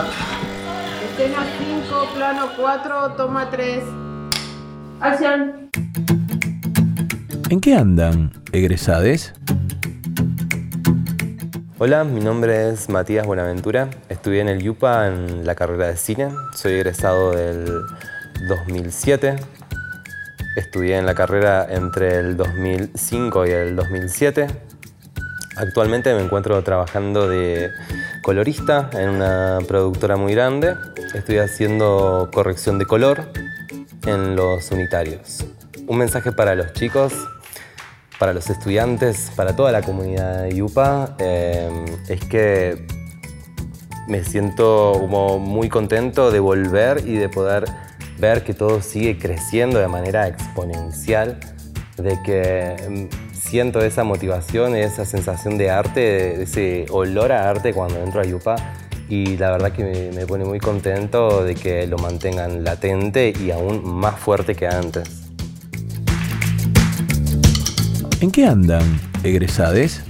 Escena 5, plano 4, toma 3. Acción. ¿En qué andan, egresades? Hola, mi nombre es Matías Buenaventura. Estudié en el YUPA en la carrera de cine. Soy egresado del 2007. Estudié en la carrera entre el 2005 y el 2007. Actualmente me encuentro trabajando de colorista en una productora muy grande. Estoy haciendo corrección de color en los unitarios. Un mensaje para los chicos, para los estudiantes, para toda la comunidad de UPA, eh, es que me siento muy contento de volver y de poder ver que todo sigue creciendo de manera exponencial, de que mm, siento esa motivación, esa sensación de arte, ese olor a arte cuando entro a Yupa y la verdad que me, pone muy contento de que lo mantengan latente y aún más fuerte que antes. ¿En qué andan, egresades?